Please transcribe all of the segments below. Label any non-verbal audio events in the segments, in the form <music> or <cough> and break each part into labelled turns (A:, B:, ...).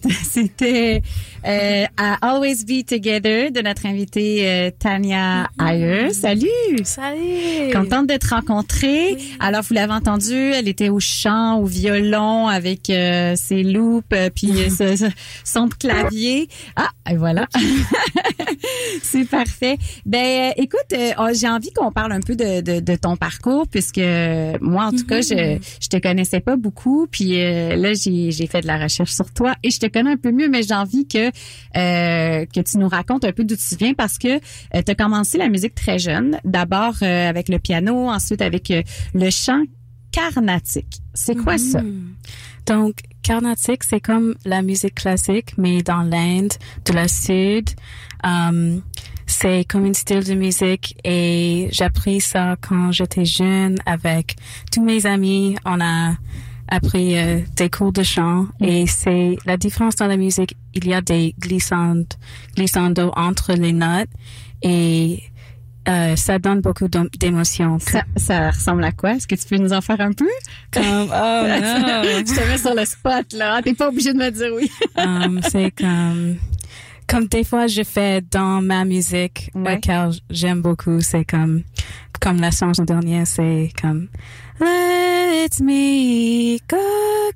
A: <laughs> C'était euh, à Always Be Together de notre invitée euh, Tania Ayer. Salut.
B: Salut.
A: Contente de te rencontrer. Alors, vous l'avez entendu, elle était au chant, au violon, avec euh, ses loupes, euh, puis son clavier. Ah, et voilà. <laughs> <laughs> C'est parfait. Ben, euh, écoute, euh, oh, j'ai envie qu'on parle un peu de, de, de ton parcours, puisque moi, en tout cas, je, je te connaissais pas beaucoup, puis euh, là, j'ai fait de la recherche sur toi et je te connais un peu mieux, mais j'ai envie que euh, que tu nous racontes un peu d'où tu viens parce que tu as commencé la musique très jeune, d'abord avec le piano, ensuite avec le chant carnatique. C'est quoi ça?
B: Mhm. Donc, Carnatic, c'est comme la musique classique, mais dans l'Inde, de la Sud. Um, c'est comme un style de musique et j'ai appris ça quand j'étais jeune avec tous mes amis. On a appris euh, des cours de chant et c'est la différence dans la musique. Il y a des glissandes, glissando entre les notes et euh, ça donne beaucoup d'émotions.
A: Ça, ça ressemble à quoi? Est-ce que tu peux nous en faire un peu?
B: Comme, oh <laughs> non.
A: je te mets sur le spot, là. T'es pas obligé de me dire oui.
B: Um, c'est comme comme des fois je fais dans ma musique euh,
A: Ouais.
B: car j'aime beaucoup c'est comme comme la chanson dernière c'est comme Let me go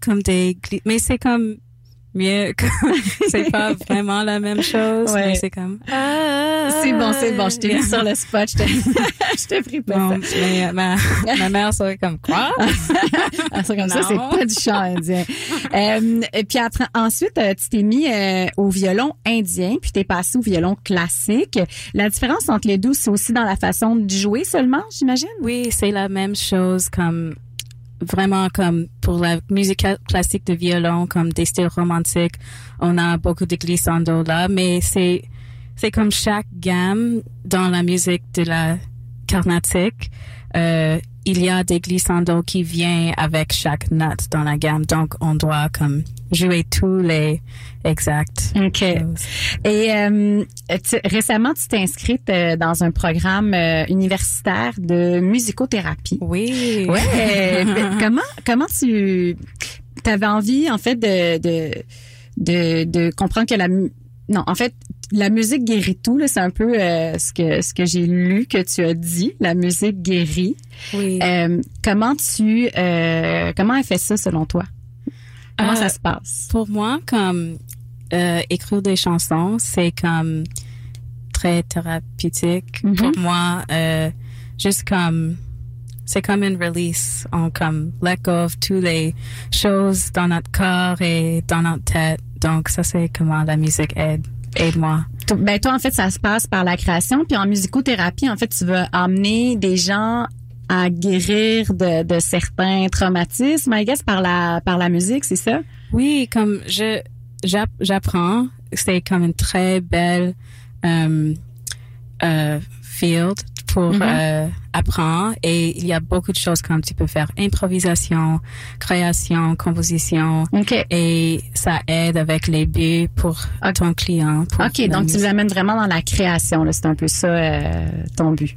B: comme des mais c'est comme mieux <laughs> c'est pas <laughs> vraiment la même chose
A: Ouais.
B: mais c'est comme
A: C'est bon, c'est bon. Je t'ai mis sur le spot. Je t'ai, <laughs> je t'ai pris pas
B: Bon, mais ma, ma mère serait comme quoi?
A: Ah, c'est comme ça, c'est pas du chant indien. Euh, et puis après, ensuite, euh, tu t'es mis euh, au violon indien, puis t'es passé au violon classique. La différence entre les deux, c'est aussi dans la façon de jouer seulement, j'imagine?
B: Oui, c'est la même chose comme vraiment comme pour la musique cla- classique de violon, comme des styles romantiques, on a beaucoup de glissando là, mais c'est c'est comme chaque gamme dans la musique de la carnatique, euh, il y a des glissando qui viennent avec chaque note dans la gamme, donc on doit comme jouer tous les exacts.
A: OK.
B: choses.
A: Et euh, tu- récemment, tu t'es inscrite euh, dans un programme euh, universitaire de musicothérapie.
B: Oui.
A: Ouais. <laughs> Ben, comment comment tu avais envie en fait de de de, de comprendre que la non en fait la musique guérit tout là c'est un peu euh, ce que ce que j'ai lu que tu as dit la musique guérit
B: Oui.
A: Euh, comment tu euh, comment elle fait ça selon toi? Comment
B: Euh,
A: ça se passe?
B: Pour moi, comme euh, écrire des chansons, c'est comme très thérapeutique.
A: Mhm.
B: Pour moi, euh, juste comme c'est comme une release. On comme let go of toutes les choses dans notre corps et dans notre tête. Donc ça, c'est comment la musique aide aide moi.
A: T- ben toi en fait ça se passe par la création. Puis en musicothérapie en fait tu veux amener des gens à guérir de, de certains traumatismes I guess par la par la musique c'est ça?
B: Oui, comme je j'app- j'apprends, c'est comme une très belle euh, euh, field pour
A: Mhm.
B: euh, apprendre et il y a beaucoup de choses comme tu peux faire improvisation, création, composition
A: ok
B: et ça aide avec les buts pour ton client. pour
A: OK, donc tu
B: musique.
A: les amènes vraiment dans la création. C'est un peu ça euh, ton but.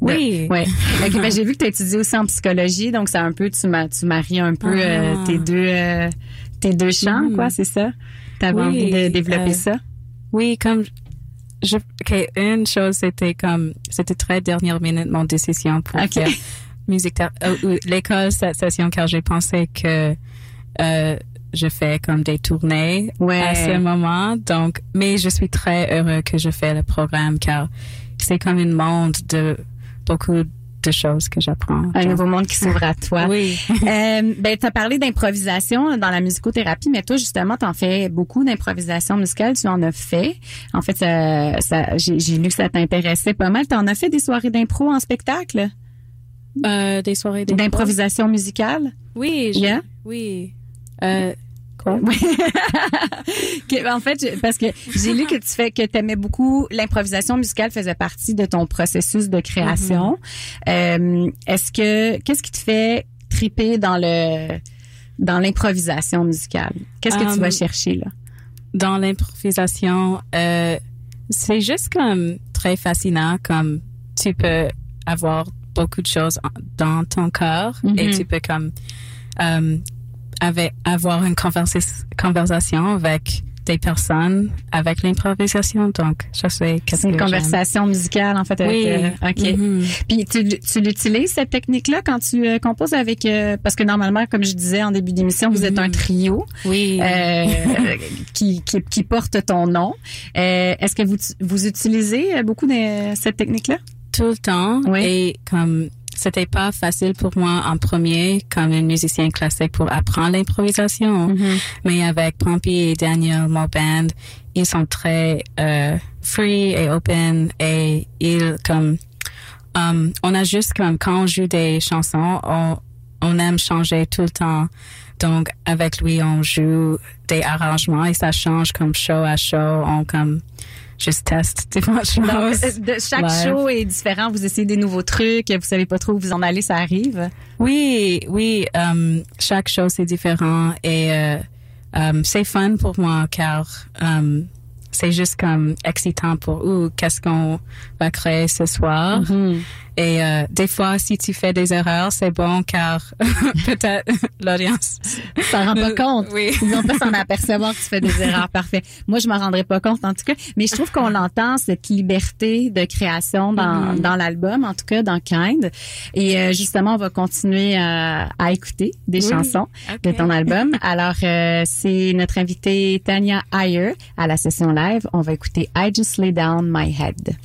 B: Oui.
A: Ouais. <laughs> OK, ben, j'ai vu que tu as étudié aussi en psychologie, donc c'est un peu, tu, tu maries un peu euh,
B: Ah.
A: tes deux euh, tes deux champs, quoi, c'est ça? Tu avais
B: Oui,
A: envie de développer
B: euh,
A: ça?
B: Oui, comme je, ok, une chose c'était comme c'était très dernière minute mon décision pour
A: Ok.
B: faire musique euh, ou l'école cette session car j'ai pensé que euh, je fais comme des tournées
A: Ouais.
B: à ce moment donc mais je suis très heureux que je fais le programme car c'est comme un monde de beaucoup de choses que j'apprends.
A: Un nouveau monde qui s'ouvre à toi.
B: Oui. <laughs>
A: Euh, ben, tu as parlé d'improvisation dans la musicothérapie, mais toi, justement, tu en fais beaucoup d'improvisation musicale. Tu en as fait. En fait, ça, ça, j'ai lu que ça t'intéressait pas mal. Tu en as fait des soirées d'impro en spectacle?
B: Euh, des soirées d'impro?
A: D'improvisation musicale?
B: Oui. je-
A: Yeah?
B: Oui. Euh, quoi?
A: Oui. <laughs> Que- en fait, parce que j'ai lu que tu fais que t'aimais beaucoup l'improvisation musicale faisait partie de ton processus de création. Euh, Est-ce que qu'est-ce qui te fait triper dans le dans l'improvisation musicale? Qu'est-ce que tu
B: Um,
A: vas chercher là?
B: dans l'improvisation, euh, c'est juste comme très fascinant, comme tu peux avoir beaucoup de choses dans ton corps et tu peux comme euh, avec avoir une conversa- conversation avec des personnes avec l'improvisation. Donc, je sais qu'est-ce
A: C'est une
B: que j'aime.
A: conversation musicale, en fait. Avec,
B: Oui.
A: euh, OK.
B: Mhm.
A: Puis tu, tu l'utilises, cette technique-là, quand tu euh, composes avec... euh, parce que normalement, comme je disais en début d'émission, vous êtes un
B: Mhm.
A: trio
B: Oui.
A: euh, <laughs> qui, qui, qui porte ton nom. Euh, Est-ce que vous, vous utilisez euh, beaucoup de cette technique-là?
B: tout le temps.
A: Oui.
B: Et comme c'était pas facile pour moi en premier comme un musicien classique pour apprendre l'improvisation. Mais avec Pompey et Daniel, mon band, ils sont très euh, free et open et ils comme um, on a juste comme quand on joue des chansons, on, on aime changer tout le temps. Donc avec lui, on joue des arrangements et ça change comme show à show. On comme choses.
A: Donc, euh, de, chaque
B: Live.
A: show est différent. Vous essayez des nouveaux trucs. Vous savez pas trop où vous en allez. Ça arrive.
B: Oui, oui. um, chaque chose est différent et euh, um, c'est fun pour moi car um, c'est juste comme excitant pour ou qu'est-ce qu'on va créer ce soir? Et euh, des fois, si tu fais des erreurs, c'est bon car <laughs> peut-être <laughs> l'audience.
A: Ça rend pas compte.
B: Oui.
A: Ils vont pas s'en apercevoir que tu fais des <laughs> erreurs. Parfait. Moi, je m'en rendrais pas compte, en tout cas. Mais je trouve qu'on entend cette liberté de création dans,
B: Mhm.
A: dans l'album, en tout cas, dans Kind. Et euh, justement, on va continuer euh, à écouter des
B: Oui.
A: chansons de ton album. Alors, c'est notre invitée Tania Ayer à la session live. On va écouter I Just Lay Down My Head.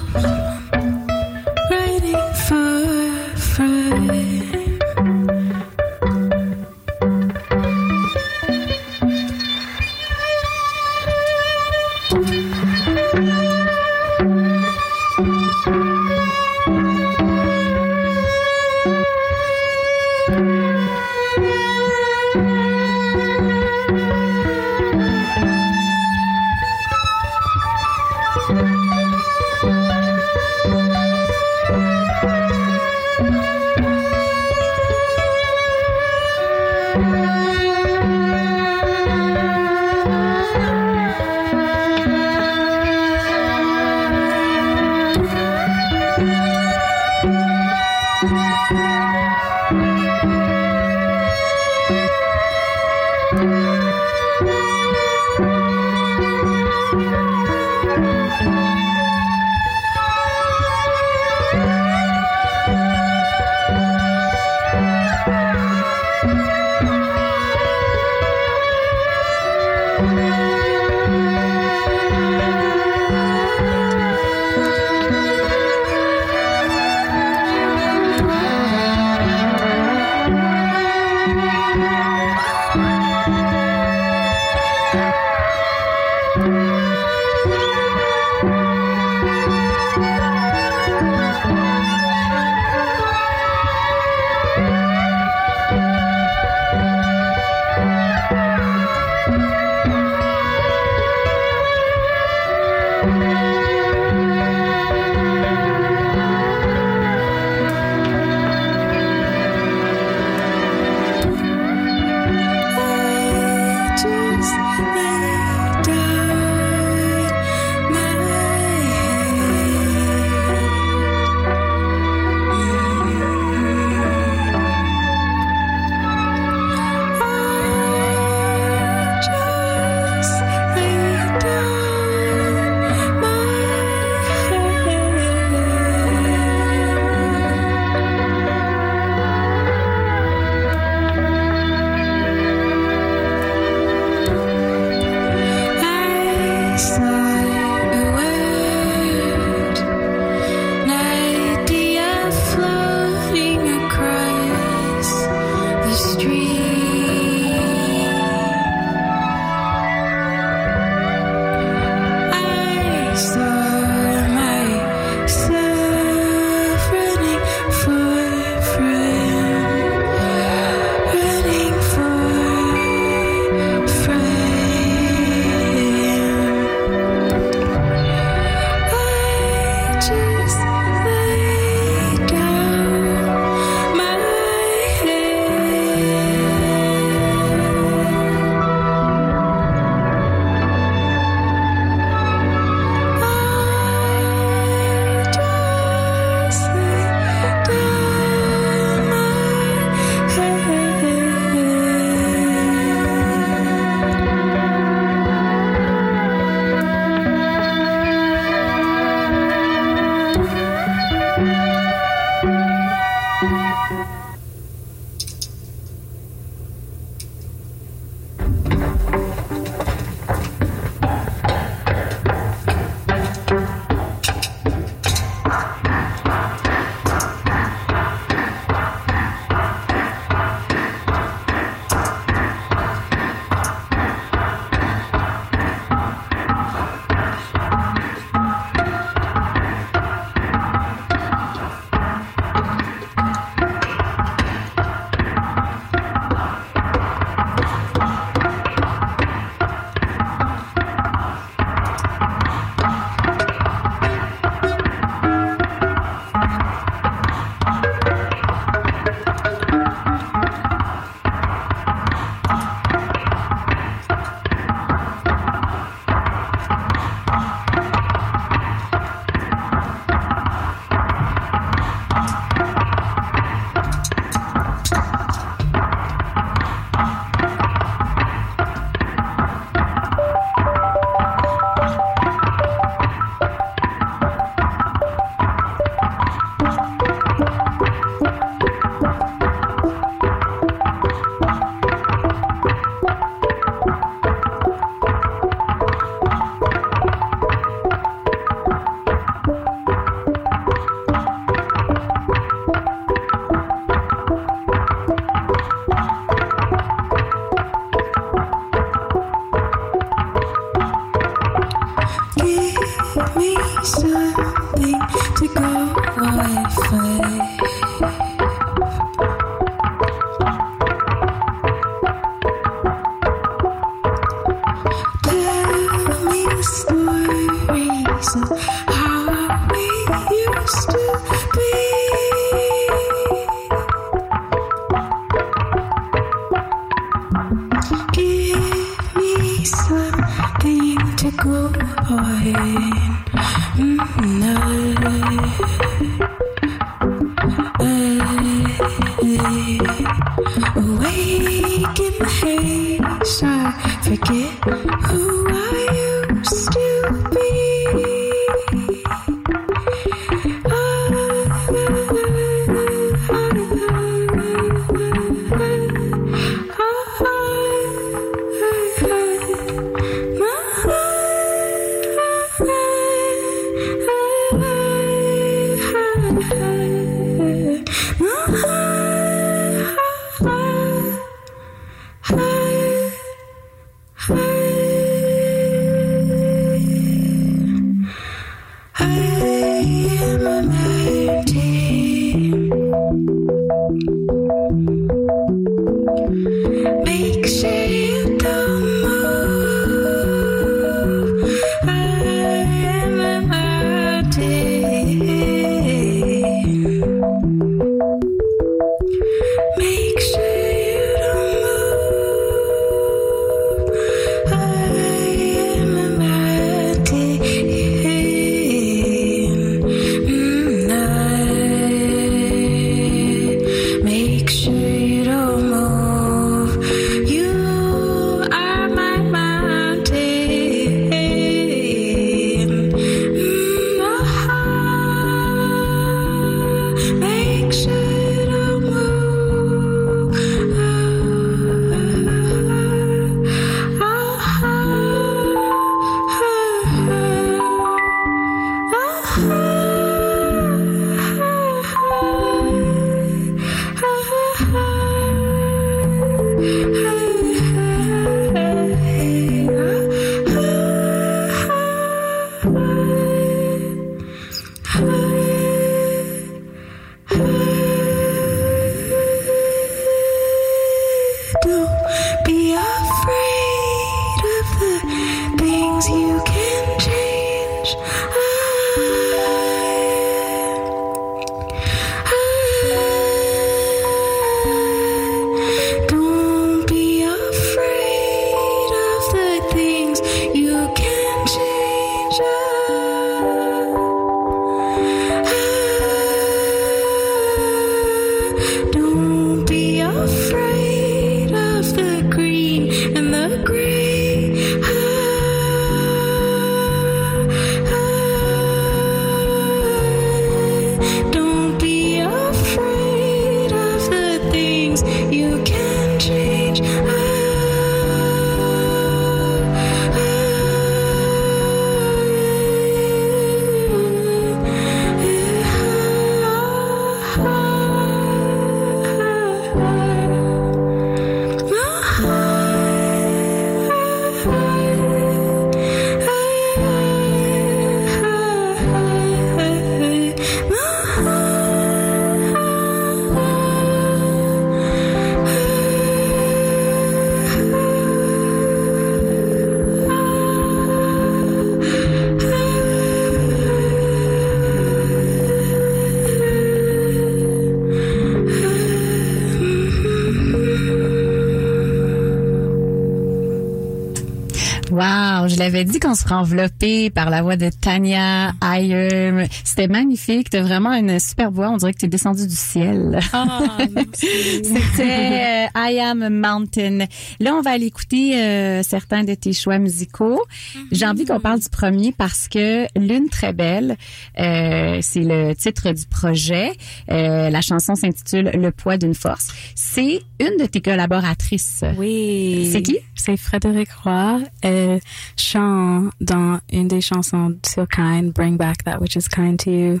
A: L'avais dit qu'on serait enveloppé par la voix de Tania Ayer. C'était magnifique. T'as vraiment une super voix. On dirait que t'es descendu du ciel. <laughs>
B: Merci.
A: C'était euh, I Am a Mountain. Là, on va aller écouter euh, certains de tes choix musicaux. J'ai envie qu'on parle du premier parce que Lune très belle, euh, c'est le titre du projet. Euh, la chanson s'intitule Le poids d'une force. C'est une de tes collaboratrices.
B: Oui.
A: C'est qui?
B: C'est Frédéric Roy. Elle chante dans une des chansons sur Kind, Bring Back That Which Is Kind to You.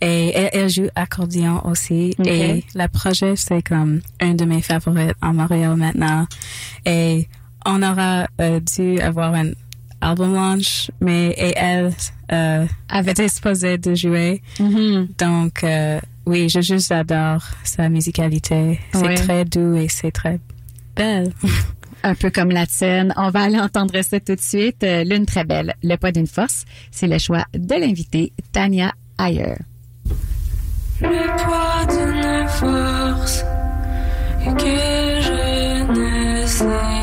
B: Et elle, elle joue accordéon aussi. Et le projet, c'est comme un de mes favorites en Montréal maintenant. Et on aura euh, dû avoir un album launch, mais et elle euh, était supposée de jouer.
A: Mhm.
B: Donc, euh, oui, je juste adore sa musicalité. C'est très doux et c'est très belle. <laughs>
A: Un peu comme la tienne. On va aller entendre ça tout de suite. Euh, Lune très belle. Le poids d'une force. C'est le choix de l'invité Tania Ayer.
C: Le poids d'une force que je ne sais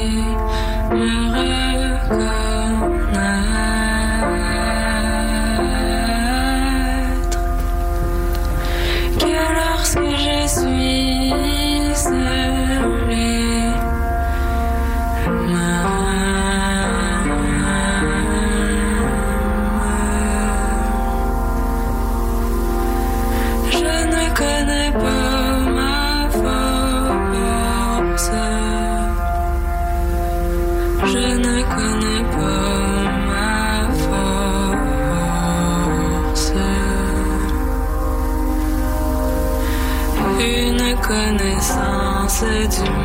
C: connaissance du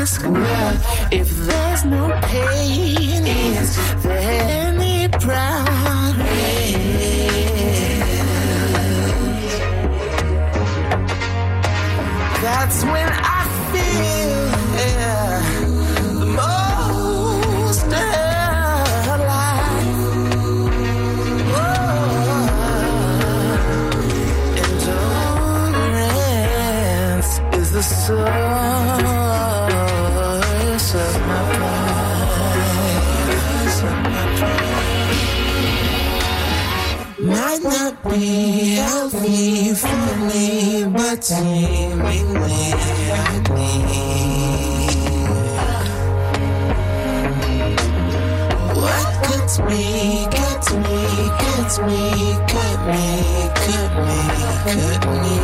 D: Well, if there's no pain, is there any progress? That's when I feel the most alive. Is the source might not be healthy for me, but seemingly I need. What gets me, gets me, gets me, cut me, cut me, cut me.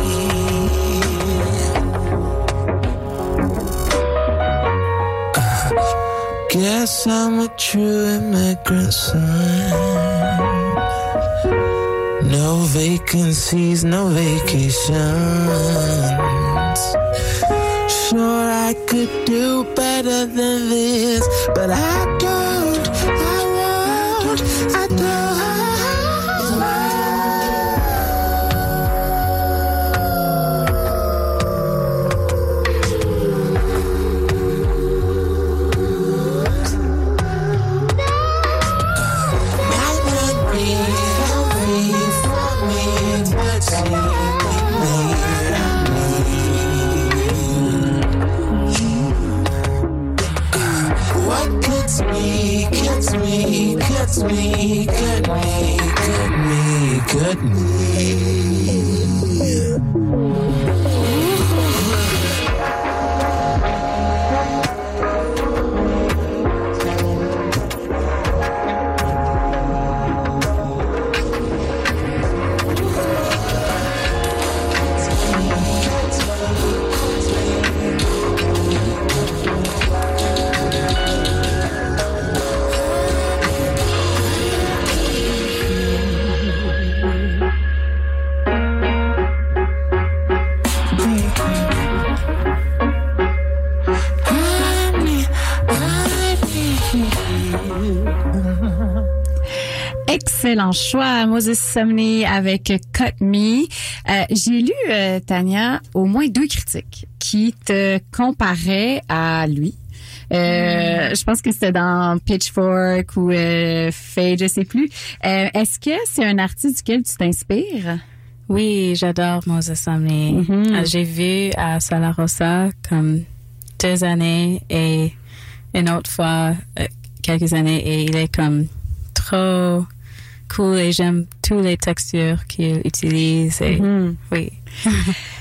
D: Guess I'm a true immigrant son. Vacancies, no vacations. Sure, I could do better than this, but I don't, me,
A: Excellent choix, Moses Sumney avec Cut Me. Euh, J'ai lu, euh, Tania, au moins deux critiques qui te comparaient à lui. Euh, Je pense que c'était dans Pitchfork ou euh, Fade, je sais plus. Est-ce que c'est un artiste duquel tu t'inspires?
B: Oui, j'adore Moses Sumney.
A: Mhm.
B: Euh, J'ai vu à Sala Rosa comme deux années et une autre fois quelques années et il est comme trop cool et j'aime toutes les textures qu'il utilise et
A: Mhm.
B: oui. <laughs>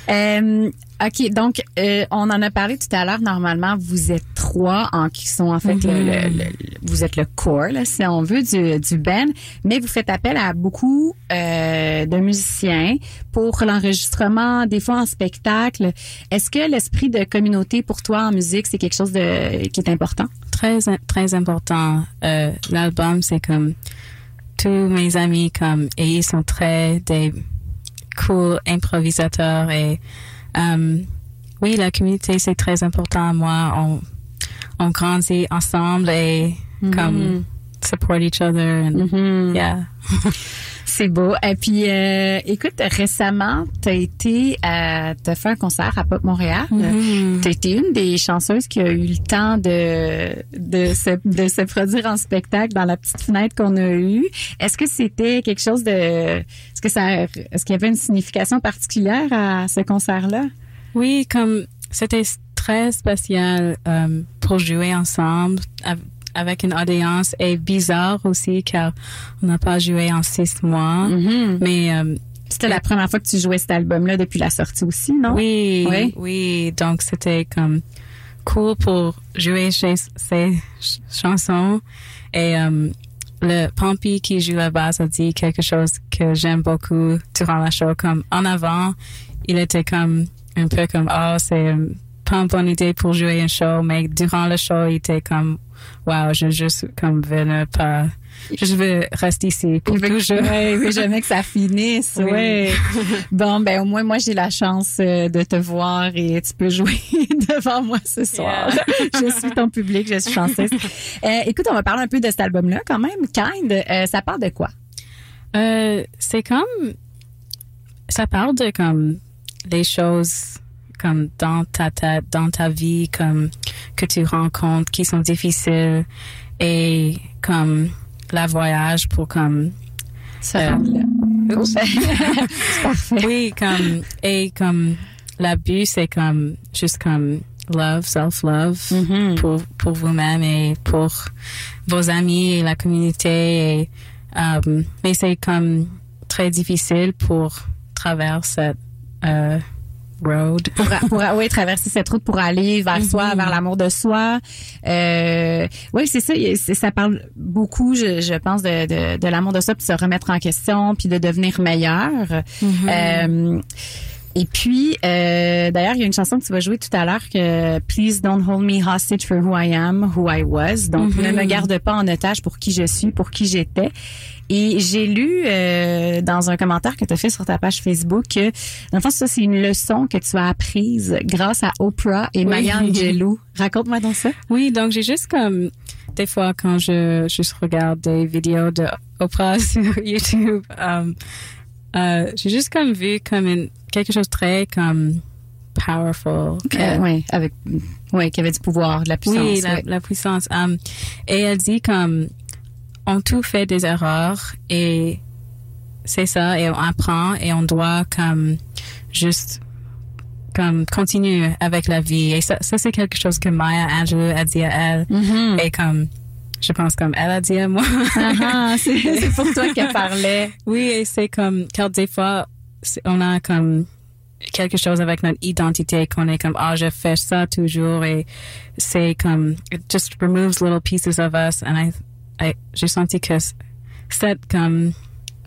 A: Euh, OK, donc euh, on en a parlé tout à l'heure. Normalement, vous êtes trois en qui sont en fait le- le, le- vous êtes le core, là, si on veut, du, du band, mais vous faites appel à beaucoup euh, de musiciens pour l'enregistrement, des fois en spectacle. Est-ce que l'esprit de communauté pour toi en musique, c'est quelque chose de qui est important?
B: très très important. Euh, L'album c'est comme tous mes amis comme et ils sont très des cool improvisateurs et euh, oui la communauté c'est très important à moi. On on grandit ensemble et comme support each other and yeah. <laughs>
A: C'est beau. Et puis, euh, écoute, récemment, tu as été à te faire un concert à Pop Montréal. Tu as été une des chanceuses qui a eu le temps de de se, de se produire en spectacle dans la petite fenêtre qu'on a eue. Est-ce que c'était quelque chose de... Est-ce que ça... Est-ce qu'il y avait une signification particulière à ce concert-là?
B: Oui, comme c'était très spécial euh, pour jouer ensemble avec une audience et bizarre aussi car on n'a pas joué en six mois. Mais euh,
A: C'était la première fois que tu jouais cet album-là depuis la sortie aussi, non?
B: oui,
A: Oui.
B: oui, donc c'était comme cool pour jouer chez ces ch- chansons et euh, le Pompey qui joue la basse a dit quelque chose que j'aime beaucoup durant la show comme en avant il était comme un peu comme oh c'est pas une bonne idée pour jouer un show mais durant le show il était comme wow je juste comme veux ne pas je veux rester ici pour toujours
A: ouais, il veut jamais que ça finisse.
B: Oui.
A: Ouais. Bon, ben au moins moi j'ai la chance euh, de te voir et tu peux jouer <laughs> devant moi ce soir. je suis ton public, je suis chanceuse. Euh, écoute, on va parler un peu de cet album-là quand même. Kind, euh, ça parle de quoi?
B: Euh, c'est comme ça parle de comme les choses comme dans ta tête, dans ta vie, comme que tu rencontres qui sont difficiles et comme la voyage pour comme
A: Ça.
B: Euh, <laughs>
A: parfait.
B: oui comme et comme la but c'est comme juste comme love self love
A: Mhm.
B: pour pour vous-même et pour vos amis et la communauté et euh, mais c'est comme très difficile pour traverser cette euh, road.
A: pour, pour oui, traverser cette route pour aller vers soi, vers l'amour de soi. Euh, oui, c'est ça. Ça parle beaucoup, je, je pense, de, de, de l'amour de soi, puis de se remettre en question, puis de devenir meilleur. Euh, et puis, euh, d'ailleurs, il y a une chanson que tu vas jouer tout à l'heure que Please don't hold me hostage for who I am, who I was. Donc, ne me garde pas en otage pour qui je suis, pour qui j'étais. Et j'ai lu euh, dans un commentaire que tu as fait sur ta page Facebook que, dans le fond, ça, c'est une leçon que tu as apprise grâce à Oprah et Maya <laughs> Angelou. Raconte-moi donc ça.
B: Oui, donc j'ai juste comme des fois quand je juste regarde des vidéos de Oprah <laughs> sur YouTube, euh, euh, j'ai juste comme vu comme une, quelque chose de très comme powerful.
A: Euh, oui, avec, ouais, qui avait du pouvoir, de la puissance.
B: oui, la,
A: ouais.
B: la puissance. Um, et elle dit comme on tout fait des erreurs et c'est ça et on apprend et on doit comme juste comme continuer avec la vie et ça, ça c'est quelque chose que Maya Angelou a dit à elle
A: Mhm.
B: et comme je pense comme elle a dit à moi <laughs>
A: ah, c'est pour toi qu'elle parlait.
B: oui et c'est comme car des fois on a comme quelque chose avec notre identité qu'on est comme ah je fais ça toujours et c'est comme it just removes little pieces of us and I j'ai senti que cette comme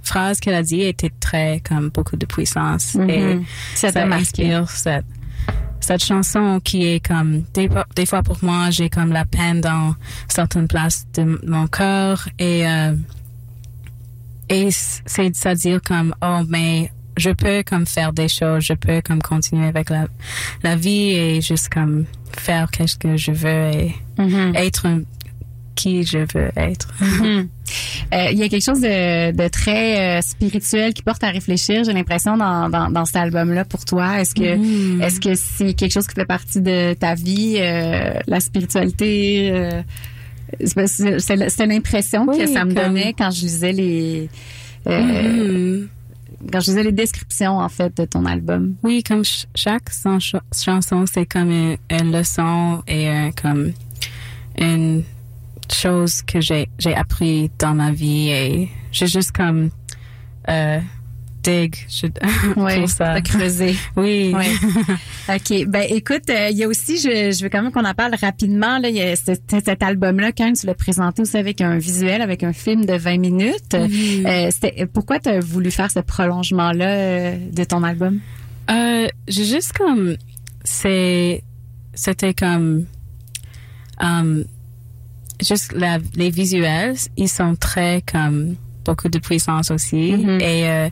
B: phrase qu'elle a dit était très comme beaucoup de puissance et
A: Mhm. Ça
B: ça
A: marqué.
B: inspire cette cette chanson qui est comme des, fois- des fois pour moi j'ai comme la peine dans certaines places de mon cœur et euh, et c'est ça dire comme oh mais je peux comme faire des choses je peux comme continuer avec la la vie et juste comme faire qu'est-ce que je veux et
A: Mhm.
B: être qui je veux être <laughs>
A: Mhm. Euh, Il y a quelque chose de, de très euh, spirituel qui porte à réfléchir. J'ai l'impression dans, dans, dans cet album-là pour toi. Est-ce que
B: Mhm.
A: est-ce que c'est quelque chose qui fait partie de ta vie, euh, la spiritualité c'est que l'impression que ça me
B: comme-
A: donnait quand je lisais les
B: Mhm.
A: quand je lisais les descriptions en fait de ton album.
B: Oui, comme ch- chaque son- ch- chanson, c'est comme une, une leçon et un- comme une chose que j'ai j'ai appris dans ma vie et j'ai juste comme euh, dig je, <laughs> <laughs>
A: Oui,
B: pour ça.
A: creusé.
B: Oui.
A: Oui. OK. Ben écoute, euh, il y a aussi, je, je veux quand même qu'on en parle rapidement. Là, il y a cet, cet album-là, quand tu l'as présenté aussi avec un visuel, avec un film de 20 minutes. Euh, c'était, pourquoi tu as voulu faire ce prolongement-là de ton album?
B: J'ai juste comme c'est c'était comme um, juste la, les visuels ils sont très comme beaucoup de puissance aussi
A: Mhm.
B: et euh,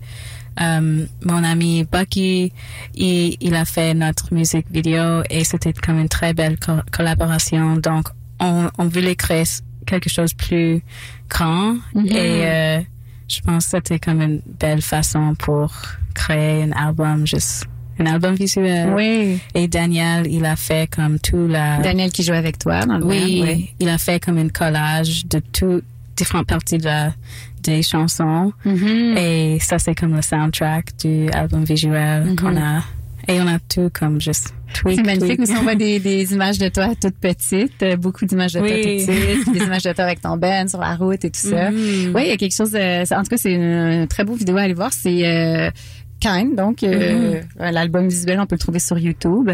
B: um, mon ami Bucky il, il a fait notre musique vidéo et c'était comme une très belle co- collaboration donc on, on voulait créer quelque chose de plus grand
A: Mhm.
B: et euh, je pense que c'était comme une belle façon pour créer un album, juste un album visuel.
A: Oui.
B: Et Daniel, il a fait comme tout la...
A: Daniel qui joue avec toi dans le
B: oui,
A: band, oui.
B: il a fait comme un collage de tout différentes parties de la, des chansons.
A: Mhm.
B: Et ça, c'est comme le soundtrack du album visuel
A: Mhm.
B: qu'on a. Et on a tout comme juste
A: C'est <laughs> magnifique. Aussi, on voit des, des <laughs> images de toi toute petite, euh, beaucoup d'images de toi
B: Oui.
A: toute petite, des images de toi avec ton band sur la route et tout ça.
B: Mhm.
A: Oui, il y a quelque chose. euh, en tout cas, c'est une, une très beau vidéo à aller voir. C'est euh, Kind, donc euh, l'album visuel, on peut le trouver sur YouTube.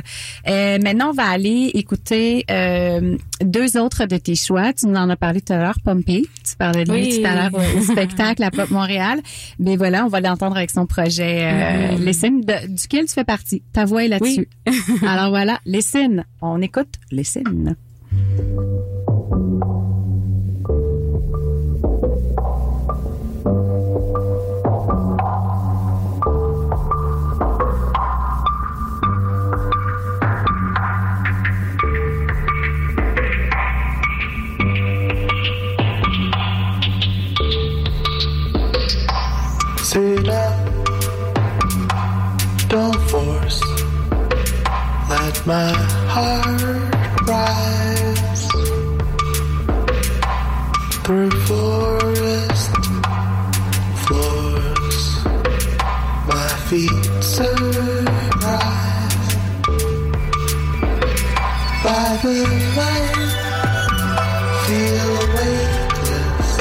A: Euh, maintenant, on va aller écouter euh, deux autres de tes choix. Tu nous en as parlé tout à l'heure, Pompey. Tu parlais de lui
B: Oui.
A: tout à l'heure au, au spectacle à Pop Montréal. Mais voilà, on va l'entendre avec son projet euh,
B: Mhm.
A: De- duquel tu fais partie. Ta voix est là-dessus. <laughs> Alors voilà, Listen. On écoute Listen.
D: My heart rise through forest floors. My feet surprise by the light. Feel weightless.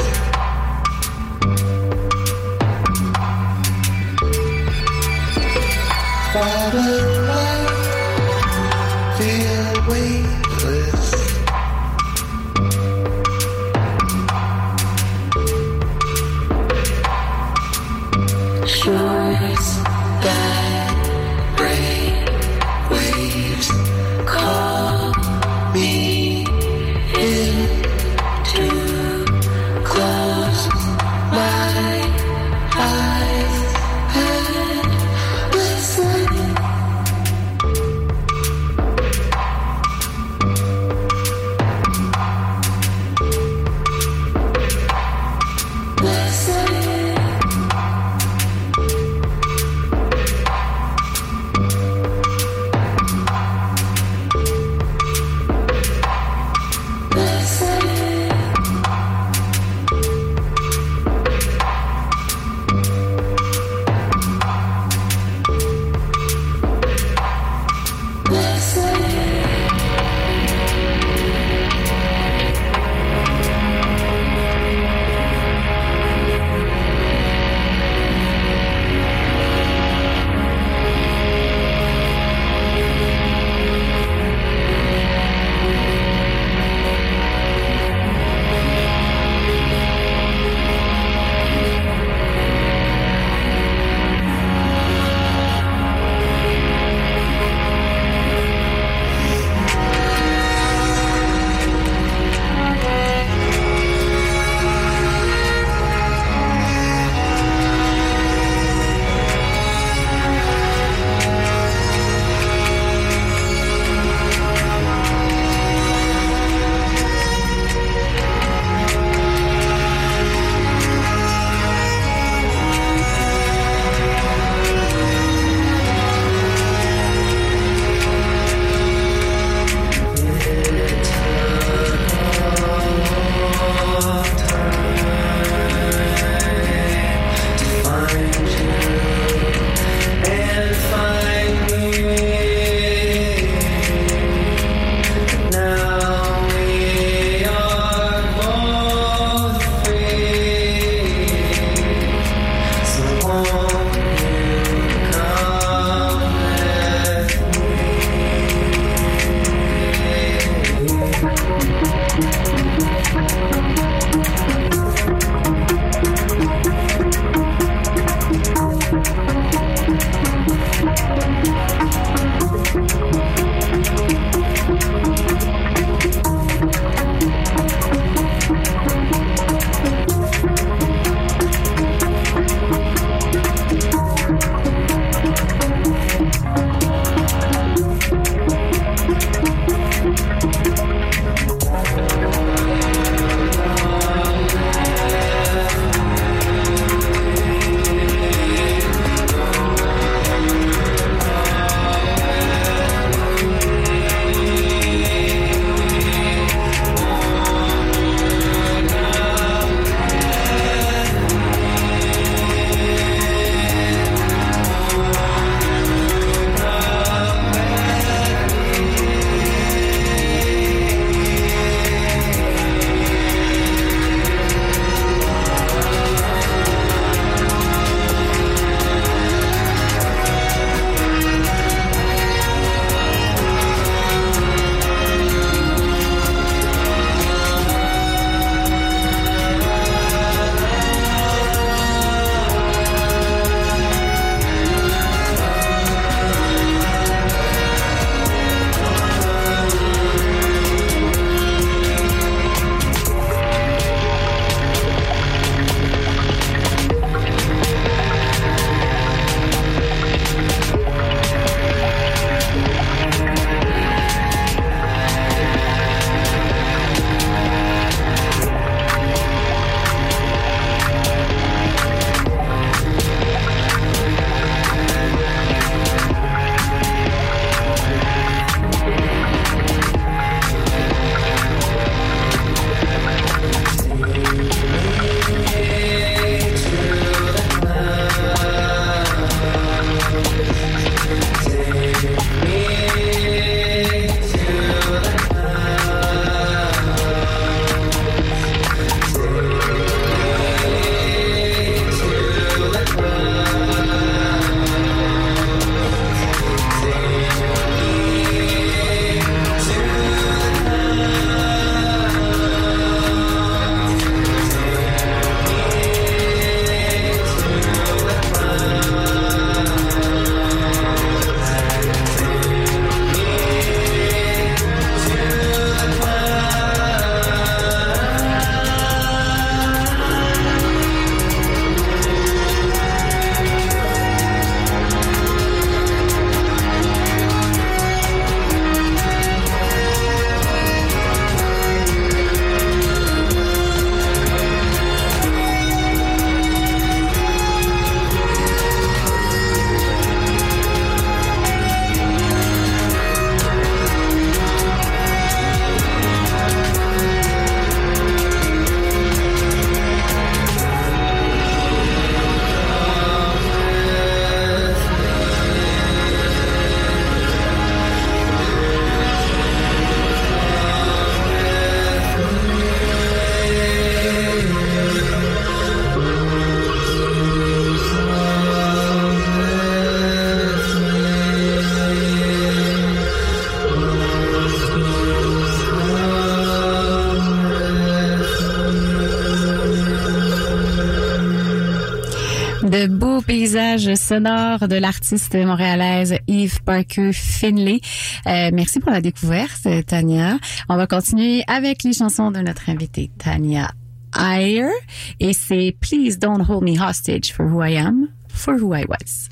A: De beaux paysages sonores de l'artiste montréalaise Yves Parker Finlay. Euh, merci pour la découverte, Tania. On va continuer avec les chansons de notre invitée Tania Ayer et c'est Please Don't Hold Me Hostage for Who I Am, for Who I Was.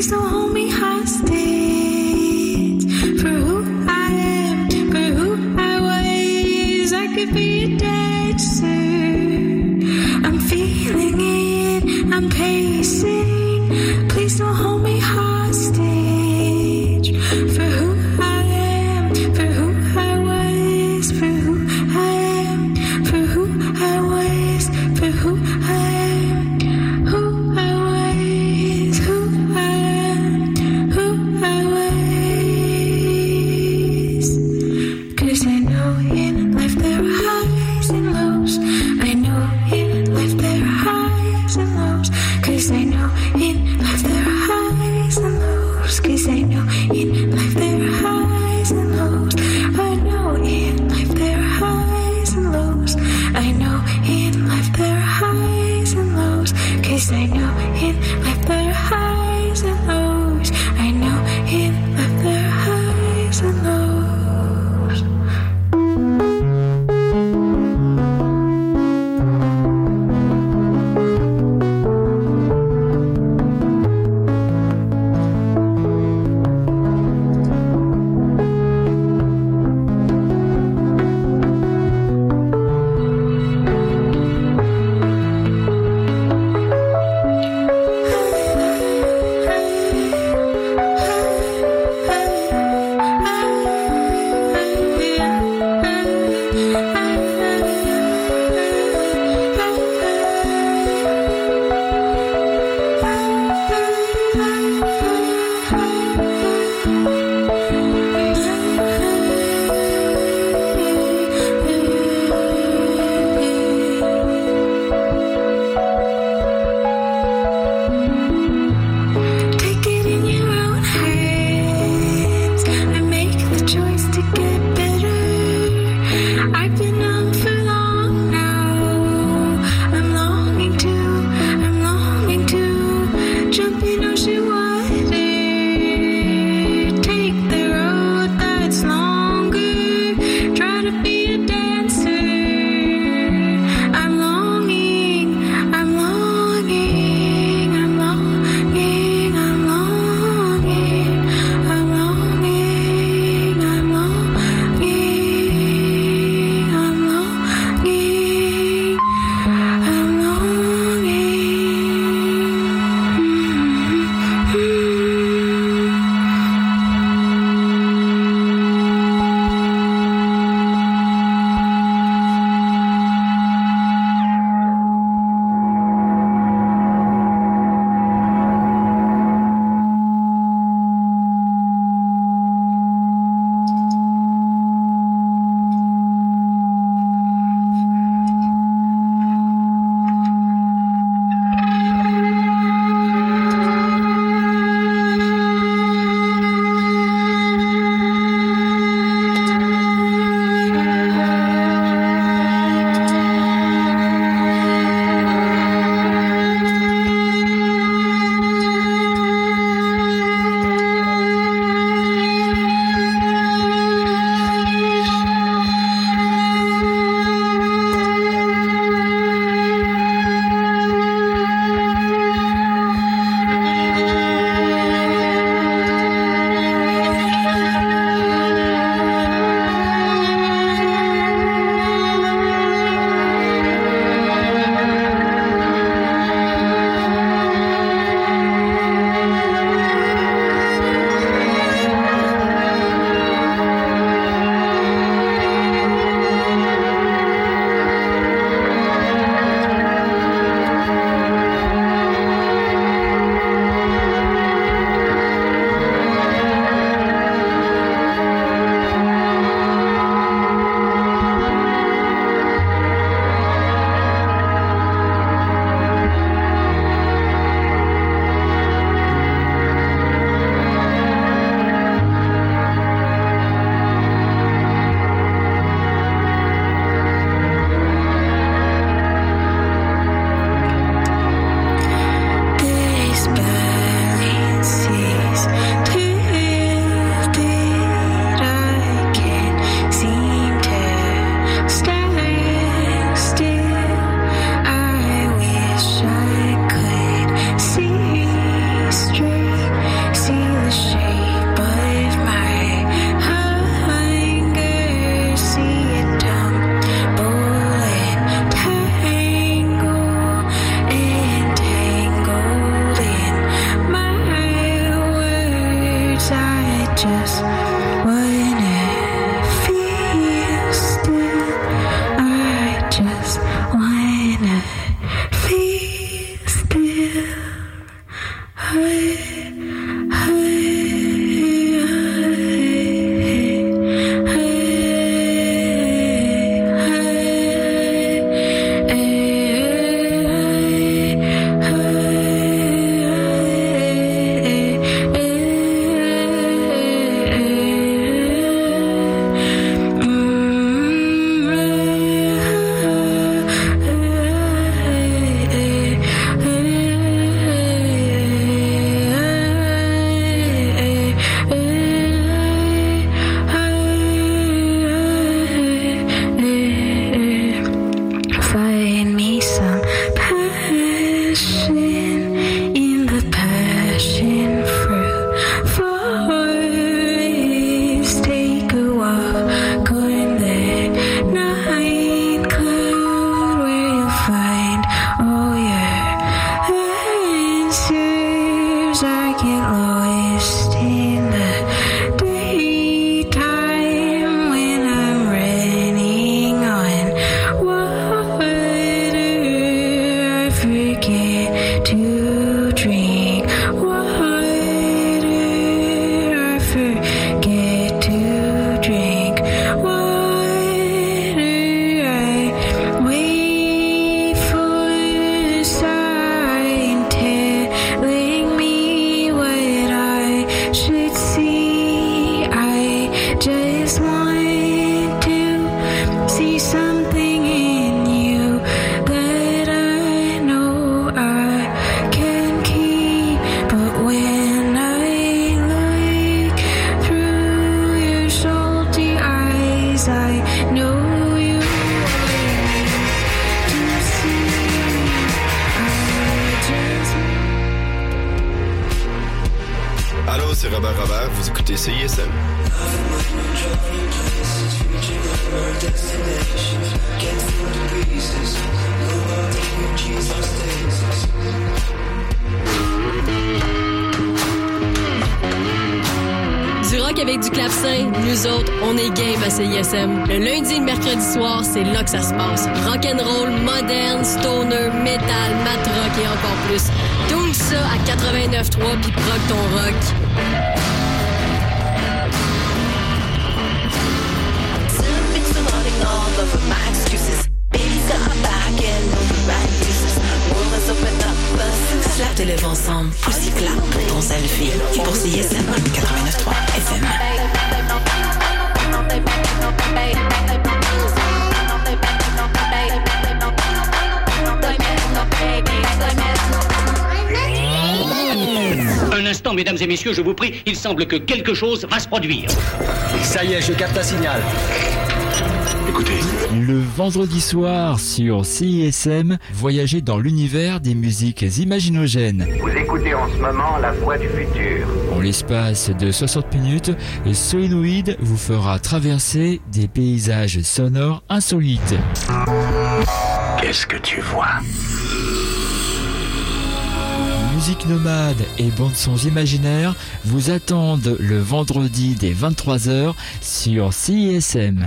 E: So
F: hold me hostage for who I am, for who I was. I could be. Nous autres, on est game à CISM. Le lundi et le mercredi soir, c'est là que ça se passe. Rock and roll, moderne, stoner, metal, mat rock et encore plus. Tout ça à 89.3 puis proc ton rock.
G: Clap de lève ensemble, aussi clap pour ton selfie. Pour CISM 89.3 FM.
H: Un instant, mesdames et messieurs, je vous prie, il semble que quelque chose va se produire.
I: Ça y est, je capte un signal.
E: Écoutez.
J: Le vendredi soir sur CISM, voyagez dans l'univers des musiques imaginogènes.
K: Vous écoutez en ce moment la voix du futur.
J: En l'espace de 60 minutes, Solenoid vous fera traverser des paysages sonores insolites.
E: Qu'est-ce que tu vois?
J: Musique nomade et bandes sons imaginaires vous attendent le vendredi dès 23h sur CISM.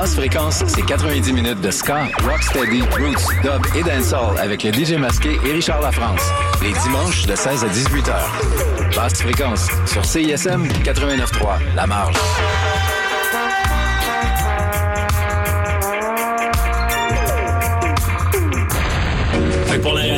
L: Basse fréquence, c'est 90 minutes de ska, rocksteady, roots, dub et dancehall avec le DJ masqué et Richard Lafrance. Les dimanches de 16 à 18 heures. Basse fréquence sur CISM 89.3, La Marge.